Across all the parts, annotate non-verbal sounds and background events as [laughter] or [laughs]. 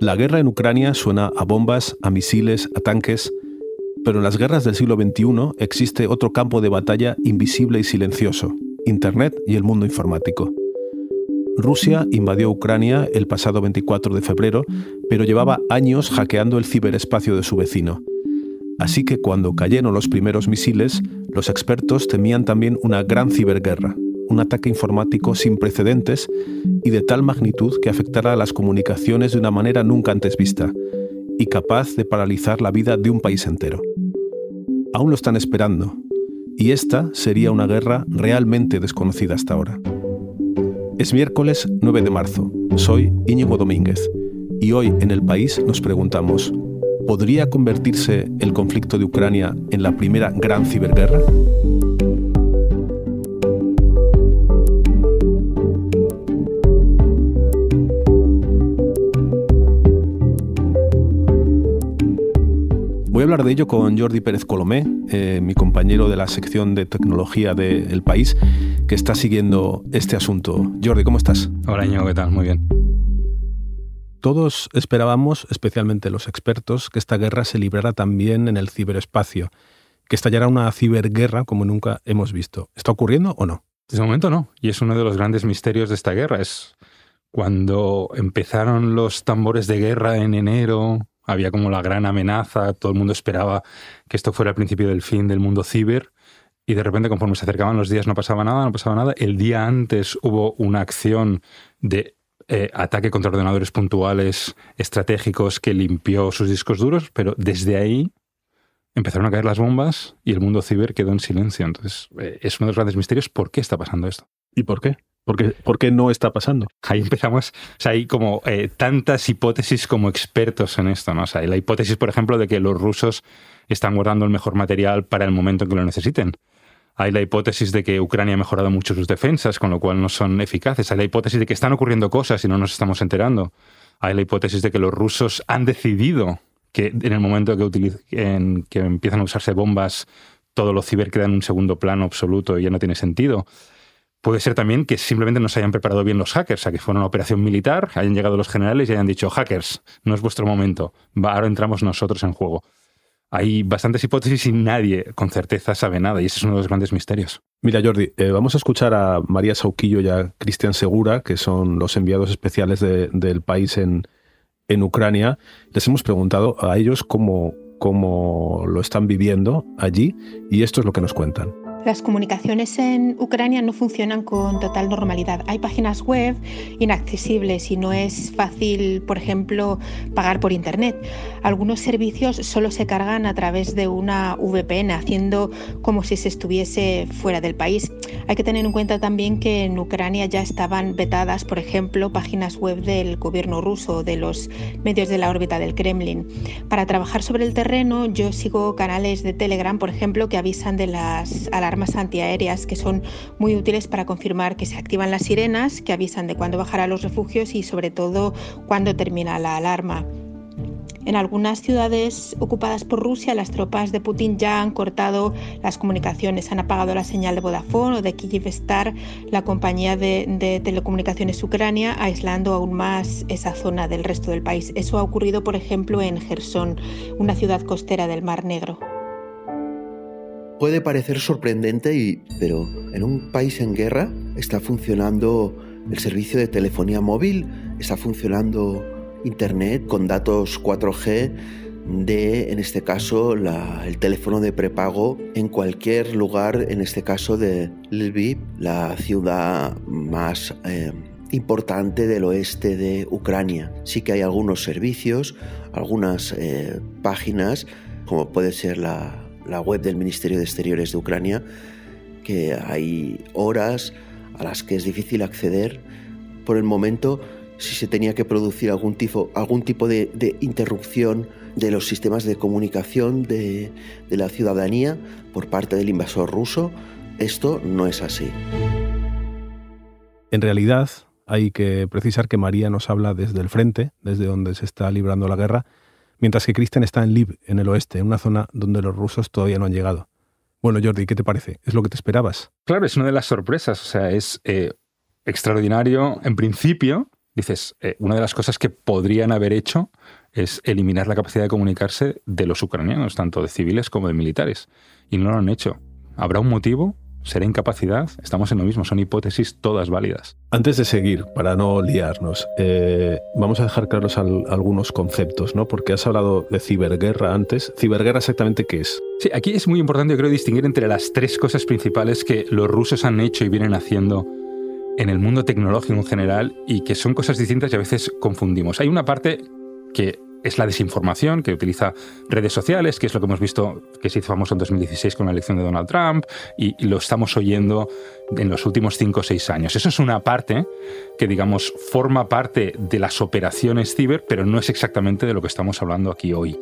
La guerra en Ucrania suena a bombas, a misiles, a tanques, pero en las guerras del siglo XXI existe otro campo de batalla invisible y silencioso, Internet y el mundo informático. Rusia invadió Ucrania el pasado 24 de febrero, pero llevaba años hackeando el ciberespacio de su vecino. Así que cuando cayeron los primeros misiles, los expertos temían también una gran ciberguerra, un ataque informático sin precedentes y de tal magnitud que afectara a las comunicaciones de una manera nunca antes vista, y capaz de paralizar la vida de un país entero. Aún lo están esperando, y esta sería una guerra realmente desconocida hasta ahora. Es miércoles 9 de marzo. Soy Íñigo Domínguez y hoy en el país nos preguntamos, ¿podría convertirse el conflicto de Ucrania en la primera gran ciberguerra? Hablar de ello con Jordi Pérez Colomé, eh, mi compañero de la sección de tecnología del país, que está siguiendo este asunto. Jordi, ¿cómo estás? Hola, Ño, ¿qué tal? Muy bien. Todos esperábamos, especialmente los expertos, que esta guerra se librara también en el ciberespacio, que estallara una ciberguerra como nunca hemos visto. ¿Está ocurriendo o no? Desde momento no, y es uno de los grandes misterios de esta guerra. Es cuando empezaron los tambores de guerra en enero, había como la gran amenaza, todo el mundo esperaba que esto fuera el principio del fin del mundo ciber. Y de repente, conforme se acercaban los días, no pasaba nada, no pasaba nada. El día antes hubo una acción de eh, ataque contra ordenadores puntuales estratégicos que limpió sus discos duros, pero desde ahí empezaron a caer las bombas y el mundo ciber quedó en silencio. Entonces, eh, es uno de los grandes misterios. ¿Por qué está pasando esto? ¿Y por qué? ¿Por qué, no está pasando? Ahí empezamos, o sea, hay como eh, tantas hipótesis como expertos en esto, ¿no? O sea, hay la hipótesis, por ejemplo, de que los rusos están guardando el mejor material para el momento en que lo necesiten. Hay la hipótesis de que Ucrania ha mejorado mucho sus defensas, con lo cual no son eficaces. Hay la hipótesis de que están ocurriendo cosas y no nos estamos enterando. Hay la hipótesis de que los rusos han decidido que en el momento que, que empiezan a usarse bombas, todo lo ciber queda en un segundo plano absoluto y ya no tiene sentido. Puede ser también que simplemente no se hayan preparado bien los hackers, a que fuera una operación militar, hayan llegado los generales y hayan dicho, hackers, no es vuestro momento, ahora entramos nosotros en juego. Hay bastantes hipótesis y nadie con certeza sabe nada, y ese es uno de los grandes misterios. Mira, Jordi, eh, vamos a escuchar a María Sauquillo y a Cristian Segura, que son los enviados especiales del país en, en Ucrania. Les hemos preguntado a ellos cómo, cómo lo están viviendo allí, y esto es lo que nos cuentan. Las comunicaciones en Ucrania no funcionan con total normalidad. Hay páginas web inaccesibles y no es fácil, por ejemplo, pagar por Internet. Algunos servicios solo se cargan a través de una VPN, haciendo como si se estuviese fuera del país. Hay que tener en cuenta también que en Ucrania ya estaban vetadas, por ejemplo, páginas web del gobierno ruso, de los medios de la órbita del Kremlin. Para trabajar sobre el terreno, yo sigo canales de Telegram, por ejemplo, que avisan de las alarmas armas antiaéreas que son muy útiles para confirmar que se activan las sirenas que avisan de cuándo bajar los refugios y sobre todo cuándo termina la alarma. En algunas ciudades ocupadas por Rusia, las tropas de Putin ya han cortado las comunicaciones, han apagado la señal de Vodafone o de Kyivstar, la compañía de, de, telecomunicaciones ucrania, aislando aún más esa zona del resto del país. Eso ha ocurrido, por ejemplo, en Gerson, una ciudad costera del Mar Negro puede parecer sorprendente, y, pero en un país en guerra está funcionando el servicio de telefonía móvil, está funcionando Internet con datos 4G de, en este caso, el teléfono de prepago en cualquier lugar, en este caso de Lviv, la ciudad más eh, importante del oeste de Ucrania. Sí que hay algunos servicios, algunas eh, páginas, como puede ser la, la web del Ministerio de Exteriores de Ucrania, que hay horas a las que es difícil acceder. Por el momento, si se tenía que producir algún tipo, algún tipo de, interrupción de los sistemas de comunicación de, de la ciudadanía por parte del invasor ruso, esto no es así. En realidad, hay que precisar que María nos habla desde el frente, desde donde se está librando la guerra, mientras que Christian está en Lviv, en el oeste, en una zona donde los rusos todavía no han llegado. Bueno, Jordi, ¿qué te parece? ¿Es lo que te esperabas? Claro, es una de las sorpresas. O sea, es eh, extraordinario en principio dices, eh, una de las cosas que podrían haber hecho es eliminar la capacidad de comunicarse de los ucranianos, tanto de civiles como de militares. Y no lo han hecho. ¿Habrá un motivo? ¿Será incapacidad? Estamos en lo mismo, son hipótesis todas válidas. Antes de seguir, para no liarnos, eh, vamos a dejar claros algunos conceptos, ¿no? Porque has hablado de ciberguerra antes. ¿Ciberguerra exactamente qué es? Sí, aquí es muy importante, yo creo, distinguir entre las tres cosas principales que los rusos han hecho y vienen haciendo en el mundo tecnológico en general y que son cosas distintas y a veces confundimos. Hay una parte que es la desinformación, que utiliza redes sociales, que es lo que hemos visto que se hizo famoso en 2016 con la elección de Donald Trump, y, lo estamos oyendo en los últimos cinco o seis años. Eso es una parte que, digamos, forma parte de las operaciones ciber, pero no es exactamente de lo que estamos hablando aquí hoy.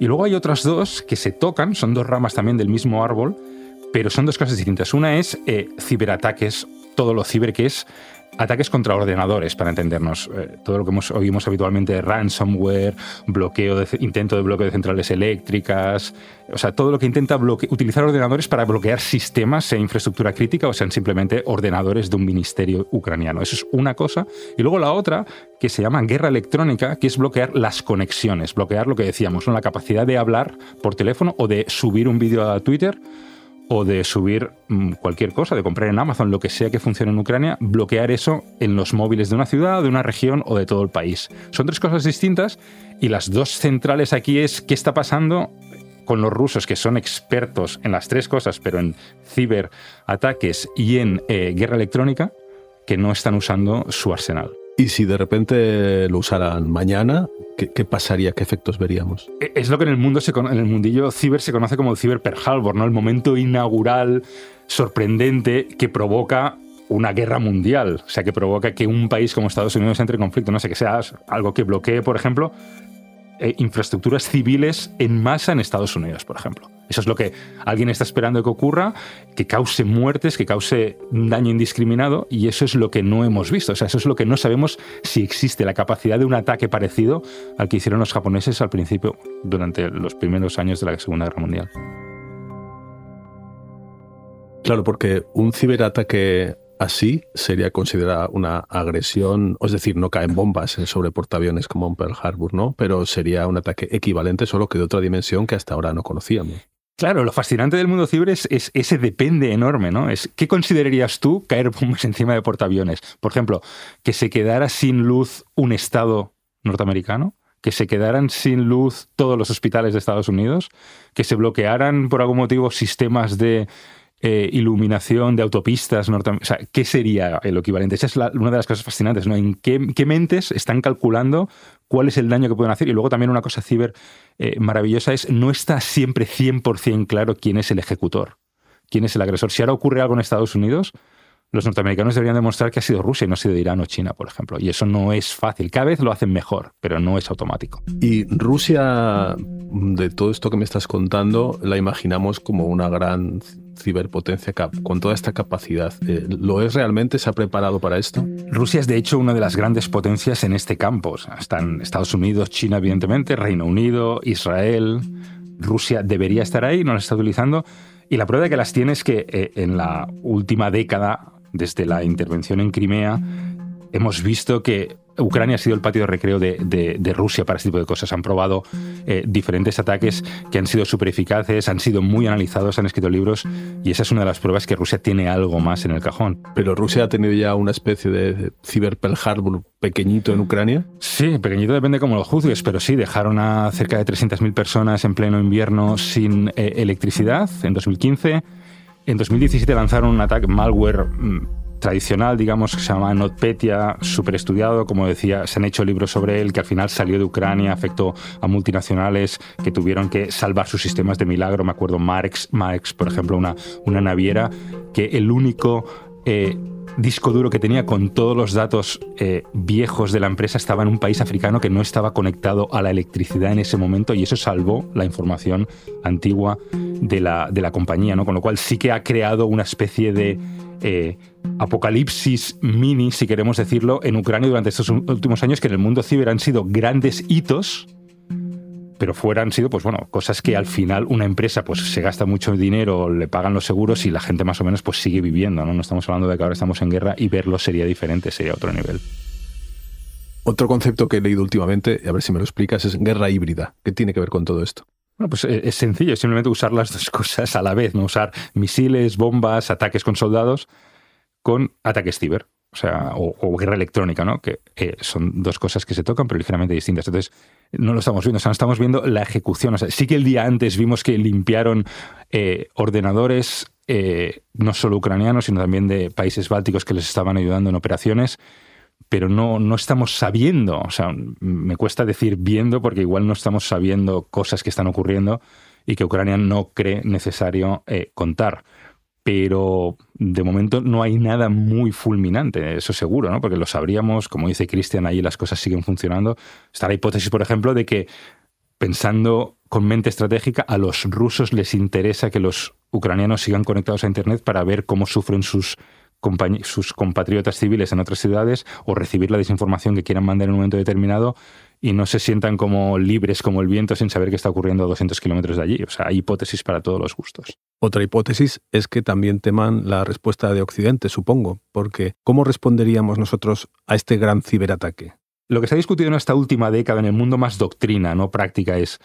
Y luego hay otras dos que se tocan, son dos ramas también del mismo árbol, pero son dos cosas distintas. Una es eh, ciberataques, todo lo ciber que es ataques contra ordenadores, para entendernos. Eh, todo lo que hemos, oímos habitualmente, ransomware, bloqueo de, intento de bloqueo de centrales eléctricas, o sea, todo lo que intenta utilizar ordenadores para bloquear sistemas e infraestructura crítica o sean simplemente ordenadores de un ministerio ucraniano. Eso es una cosa. Y luego la otra, que se llama guerra electrónica, que es bloquear las conexiones, bloquear lo que decíamos, la capacidad de hablar por teléfono o de subir un vídeo a Twitter o de subir mm, cualquier cosa, de comprar en Amazon, lo que sea que funcione en Ucrania, bloquear eso en los móviles de una ciudad, de una región o de todo el país. Son tres cosas distintas y las dos centrales aquí es qué está pasando con los rusos, que son expertos en las tres cosas, pero en ciberataques y en eh, guerra electrónica, que no están usando su arsenal. Y si de repente lo usaran mañana, ¿qué, pasaría? ¿Qué efectos veríamos? E, es lo que en el mundo, se, en el mundillo ciber se conoce como el ciber Harbor, ¿no? El momento inaugural, sorprendente, que provoca una guerra mundial. O sea, que provoca que un país como Estados Unidos entre en conflicto. No sé, que sea algo que bloquee, por ejemplo, eh, infraestructuras civiles en masa en Estados Unidos, por ejemplo. Eso es lo que alguien está esperando que ocurra, que cause muertes, que cause un daño indiscriminado, y eso es lo que no hemos visto. O sea, eso es lo que no sabemos si existe la capacidad de un ataque parecido al que hicieron los japoneses al principio, durante los primeros años de la Segunda Guerra Mundial. Claro, porque un ciberataque así sería considerada una agresión, es decir, no caen bombas sobre portaaviones como en Pearl Harbor, ¿no? Pero sería un ataque equivalente, solo que de otra dimensión que hasta ahora no conocíamos. Claro, lo fascinante del mundo ciber es, ese depende enorme, ¿no? Es, ¿Qué considerarías tú caer bombas [laughs] encima de portaaviones? Por ejemplo, que se quedara sin luz un Estado norteamericano, que se quedaran sin luz todos los hospitales de Estados Unidos, que se bloquearan por algún motivo sistemas de eh, iluminación de autopistas O sea, ¿qué sería el equivalente? Esa es una de las cosas fascinantes, ¿no? En qué, mentes están calculando cuál es el daño que pueden hacer. Y luego también una cosa ciber eh, maravillosa es no está siempre 100% claro quién es el ejecutor, quién es el agresor. Si ahora ocurre algo en Estados Unidos, los norteamericanos deberían demostrar que ha sido Rusia y no ha sido Irán o China, por ejemplo. Y eso no es fácil. Cada vez lo hacen mejor, pero no es automático. Y Rusia, de todo esto que me estás contando, la imaginamos como una gran ciberpotencia con toda esta capacidad. Eh, ¿Lo es realmente? ¿Se ha preparado para esto? Rusia es de hecho una de las grandes potencias en este campo. Están Estados Unidos, China, evidentemente, Reino Unido, Israel. Rusia debería estar ahí, no la está utilizando. Y la prueba de que las tiene es que eh, en la última década desde la intervención en Crimea, hemos visto que Ucrania ha sido el patio de recreo de, Rusia para este tipo de cosas. Han probado eh, diferentes ataques que han sido súper eficaces, han sido muy analizados, han escrito libros y esa es una de las pruebas que Rusia tiene algo más en el cajón. ¿Pero Rusia ha tenido ya una especie de ciber Pearl Harbor pequeñito en Ucrania? Sí, pequeñito depende cómo lo juzgues, pero sí, dejaron a cerca de 300.000 personas en pleno invierno sin eh, electricidad en 2015 en 2017 lanzaron un ataque malware mm, tradicional, digamos, que se llama NotPetya, súper estudiado, como decía, se han hecho libros sobre él, que al final salió de Ucrania, afectó a multinacionales que tuvieron que salvar sus sistemas de milagro. Me acuerdo Marx, Marx por ejemplo, una, una naviera, que el único eh, disco duro que tenía con todos los datos eh, viejos de la empresa estaba en un país africano que no estaba conectado a la electricidad en ese momento y eso salvó la información antigua de la, de la compañía, ¿no? Con lo cual sí que ha creado una especie de eh, apocalipsis mini, si queremos decirlo, en Ucrania durante estos últimos años que en el mundo ciber han sido grandes hitos pero fueran sido, pues bueno, cosas que al final una empresa pues se gasta mucho dinero, le pagan los seguros y la gente más o menos pues sigue viviendo, ¿no? No estamos hablando de que ahora estamos en guerra y verlo sería diferente, sería otro nivel. Otro concepto que he leído últimamente, a ver si me lo explicas, es guerra híbrida. ¿Qué tiene que ver con todo esto? Bueno, pues eh, es sencillo, simplemente usar las dos cosas a la vez, no usar misiles, bombas, ataques con soldados con ataques ciber, o sea, o, guerra electrónica, ¿no? Que son dos cosas que se tocan, pero ligeramente distintas. Entonces, no lo estamos viendo, o sea, no estamos viendo la ejecución. Sí que el día antes vimos que limpiaron eh, ordenadores, eh, no solo ucranianos, sino también de países bálticos que les estaban ayudando en operaciones pero no, no estamos sabiendo, o sea, me cuesta decir viendo porque igual no estamos sabiendo cosas que están ocurriendo y que Ucrania no cree necesario eh, contar. Pero de momento no hay nada muy fulminante, eso seguro, ¿no? Porque lo sabríamos, como dice Cristian, ahí las cosas siguen funcionando. Está la hipótesis, por ejemplo, de que pensando con mente estratégica, a los rusos les interesa que los ucranianos sigan conectados a Internet para ver cómo sufren sus sus compatriotas civiles en otras ciudades o recibir la desinformación que quieran mandar en un momento determinado y no se sientan como libres como el viento sin saber qué está ocurriendo a 200 kilómetros de allí. O sea, hay hipótesis para todos los gustos. Otra hipótesis es que también teman la respuesta de Occidente, supongo, porque ¿cómo responderíamos nosotros a este gran ciberataque? Lo que se ha discutido en esta última década en el mundo más doctrina, no práctica, es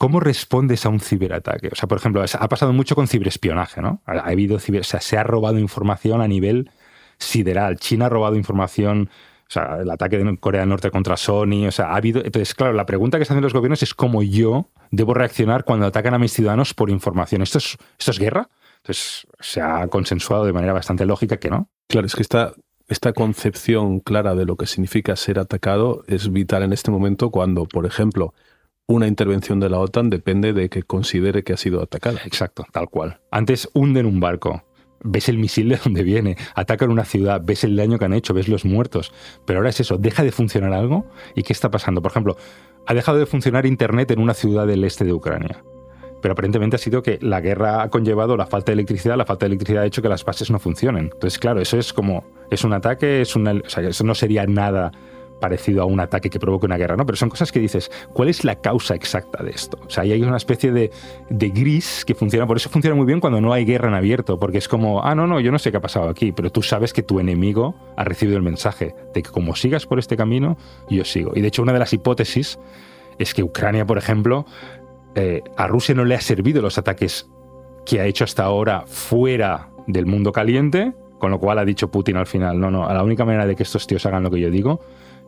¿Cómo respondes a un ciberataque? O sea, por ejemplo, ha pasado mucho con ciberespionaje, ¿no? Ha, habido ciber, o sea, se ha robado información a nivel sideral. China ha robado información, o sea, el ataque de Corea del Norte contra Sony, o sea, ha habido... Entonces, claro, la pregunta que se hacen los gobiernos es cómo yo debo reaccionar cuando atacan a mis ciudadanos por información. ¿Esto es, esto es guerra? Entonces, se ha consensuado de manera bastante lógica que no. Claro, es que esta, esta concepción clara de lo que significa ser atacado es vital en este momento cuando, por ejemplo, una intervención de la OTAN depende de que considere que ha sido atacada. Exacto, tal cual. Antes hunden un barco, ves el misil de donde viene, atacan una ciudad, ves el daño que han hecho, ves los muertos. Pero ahora es eso, deja de funcionar algo y ¿qué está pasando? Por ejemplo, ha dejado de funcionar Internet en una ciudad del este de Ucrania. Pero aparentemente ha sido que la guerra ha conllevado la falta de electricidad, la falta de electricidad ha hecho que las bases no funcionen. Entonces, claro, eso es como, es un ataque, es una, o sea, eso no sería nada parecido a un ataque que provoque una guerra, ¿no? Pero son cosas que dices, ¿cuál es la causa exacta de esto? O sea, ahí hay una especie de, gris que funciona, por eso funciona muy bien cuando no hay guerra en abierto, porque es como, ah, no, no, yo no sé qué ha pasado aquí, pero tú sabes que tu enemigo ha recibido el mensaje de que como sigas por este camino, yo sigo. Y de hecho, una de las hipótesis es que Ucrania, por ejemplo, eh, a Rusia no le ha servido los ataques que ha hecho hasta ahora fuera del mundo caliente, con lo cual ha dicho Putin al final, no, no, la única manera de que estos tíos hagan lo que yo digo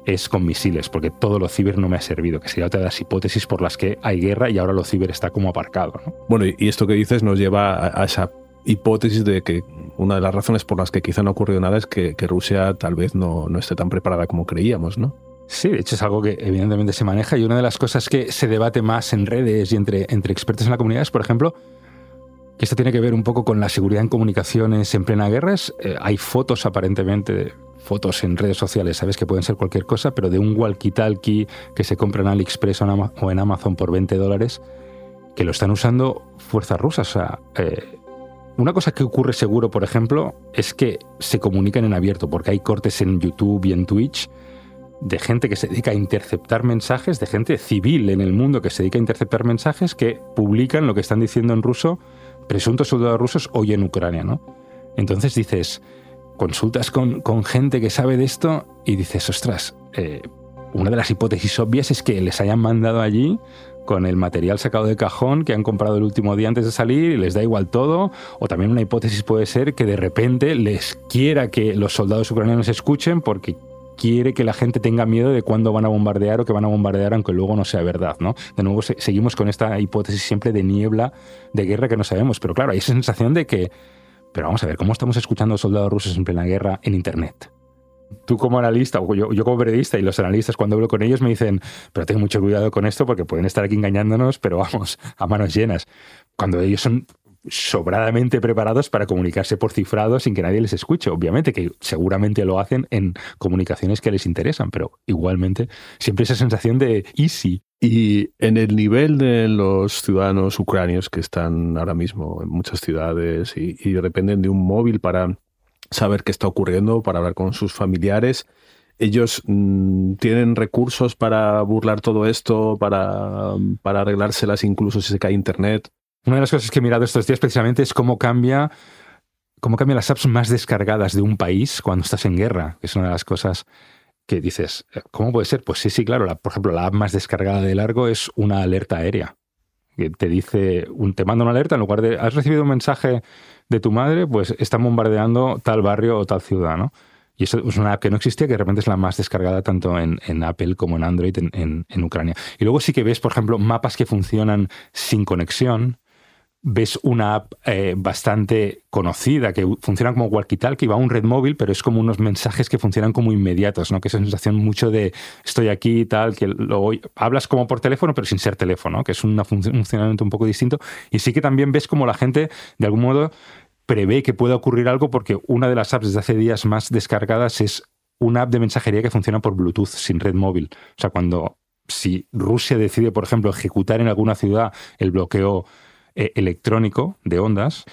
es con misiles, porque todo lo ciber no me ha servido, que sería otra de las hipótesis por las que hay guerra y ahora lo ciber está como aparcado. Bueno, y esto que dices nos lleva a, esa hipótesis de que una de las razones por las que quizá no ha ocurrido nada es que, Rusia tal vez no, no, esté tan preparada como creíamos, ¿no? Sí, de hecho es algo que evidentemente se maneja y una de las cosas que se debate más en redes y entre, entre expertos en la comunidad es, por ejemplo, que esto tiene que ver un poco con la seguridad en comunicaciones en plena guerra. Eh, hay fotos aparentemente fotos en redes sociales, sabes que pueden ser cualquier cosa, pero de un walkie-talkie que se compra en AliExpress o en Amazon por 20 dólares, que lo están usando fuerzas rusas. O sea, eh, una cosa que ocurre seguro, por ejemplo, es que se comunican en abierto, porque hay cortes en YouTube y en Twitch de gente que se dedica a interceptar mensajes, de gente civil en el mundo que se dedica a interceptar mensajes que publican lo que están diciendo en ruso presuntos soldados rusos hoy en Ucrania, ¿no? Entonces dices, consultas con, gente que sabe de esto y dices, ostras, eh, una de las hipótesis obvias es que les hayan mandado allí con el material sacado de cajón que han comprado el último día antes de salir y les da igual todo. O también una hipótesis puede ser que de repente les quiera que los soldados ucranianos escuchen porque quiere que la gente tenga miedo de cuándo van a bombardear o que van a bombardear aunque luego no sea verdad, ¿no? De nuevo seguimos con esta hipótesis siempre de niebla de guerra que no sabemos, pero claro, hay esa sensación de que pero vamos a ver, ¿cómo estamos escuchando soldados rusos en plena guerra en Internet? Tú como analista, o yo, yo, como periodista, y los analistas cuando hablo con ellos me dicen, pero ten mucho cuidado con esto porque pueden estar aquí engañándonos, pero vamos, a manos llenas. Cuando ellos son sobradamente preparados para comunicarse por cifrado sin que nadie les escuche. Obviamente que seguramente lo hacen en comunicaciones que les interesan, pero igualmente siempre esa sensación de easy. Y en el nivel de los ciudadanos ucranios que están ahora mismo en muchas ciudades y, dependen de un móvil para saber qué está ocurriendo, para hablar con sus familiares, ellos mm, tienen recursos para burlar todo esto, para, para arreglárselas incluso si se cae internet. Una de las cosas que he mirado estos días precisamente es cómo cambia, cómo cambian las apps más descargadas de un país cuando estás en guerra, que es una de las cosas que dices, ¿cómo puede ser? Pues sí, sí, claro. por ejemplo, la app más descargada de largo es una alerta aérea. Que te dice, te manda una alerta en lugar de, has recibido un mensaje de tu madre, pues están bombardeando tal barrio o tal ciudad, ¿no? Y eso es una app que no existía, que de repente es la más descargada tanto en, Apple como en Android en, en, Ucrania. Y luego sí que ves, por ejemplo, mapas que funcionan sin conexión, ves una app eh, bastante conocida que funciona como walkie-talkie, va a un red móvil, pero es como unos mensajes que funcionan como inmediatos, ¿no? Que esa sensación mucho de estoy aquí y tal, que lo hablas como por teléfono, pero sin ser teléfono, que es un funcionamiento un poco distinto. Y sí que también ves como la gente, de algún modo, prevé que pueda ocurrir algo porque una de las apps desde hace días más descargadas es una app de mensajería que funciona por Bluetooth sin red móvil. O sea, cuando si Rusia decide, por ejemplo, ejecutar en alguna ciudad el bloqueo eh, electrónico de ondas,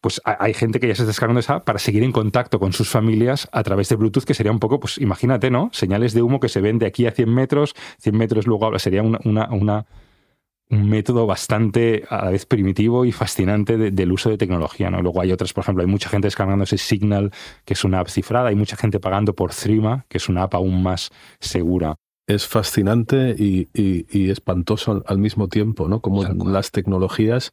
pues hay gente que ya se está descargando esa para seguir en contacto con sus familias a través de Bluetooth, que sería un poco, pues imagínate, ¿no? Señales de humo que se ven de aquí a 100 metros, 100 metros luego sería una, una, un método bastante a la vez primitivo y fascinante del uso de tecnología, ¿no? Luego hay otras, por ejemplo, hay mucha gente descargándose Signal, que es una app cifrada, hay mucha gente pagando por Threema, que es una app aún más segura es fascinante y, espantoso al, mismo tiempo, ¿no? Como las tecnologías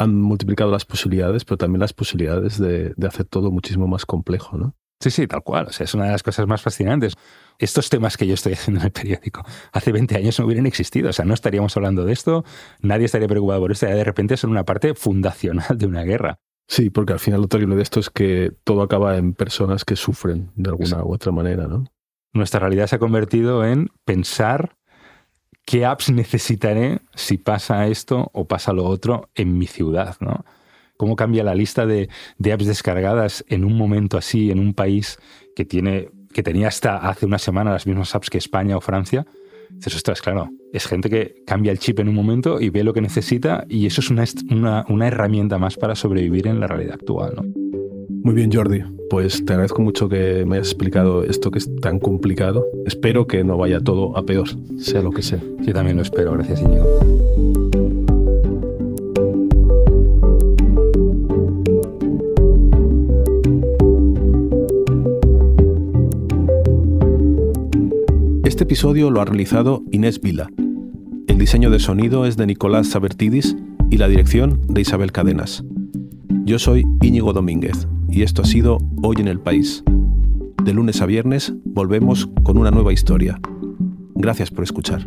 han multiplicado las posibilidades, pero también las posibilidades de, hacer todo muchísimo más complejo, ¿no? Sí, sí, tal cual. O sea, es una de las cosas más fascinantes. Estos temas que yo estoy haciendo en el periódico hace 20 años no hubieran existido. O sea, no estaríamos hablando de esto, nadie estaría preocupado por esto. Y de repente son una parte fundacional de una guerra. Sí, porque al final lo terrible de esto es que todo acaba en personas que sufren de alguna u otra manera, ¿no? nuestra realidad se ha convertido en pensar qué apps necesitaré si pasa esto o pasa lo otro en mi ciudad, ¿no? Cómo cambia la lista de, apps descargadas en un momento así, en un país que, tiene, que tenía hasta hace una semana las mismas apps que España o Francia. Dices, ostras, claro, es gente que cambia el chip en un momento y ve lo que necesita y eso es una, una, herramienta más para sobrevivir en la realidad actual, ¿no? Muy bien, Jordi. Pues te agradezco mucho que me hayas explicado esto que es tan complicado. Espero que no vaya todo a peor, sea lo que sea. Yo también lo espero. Gracias, Íñigo. Este episodio lo ha realizado Inés Vila. El diseño de sonido es de Nicolás Sabertidis y la dirección de Isabel Cadenas. Yo soy Íñigo Domínguez y esto ha sido Hoy en el País. De lunes a viernes volvemos con una nueva historia. Gracias por escuchar.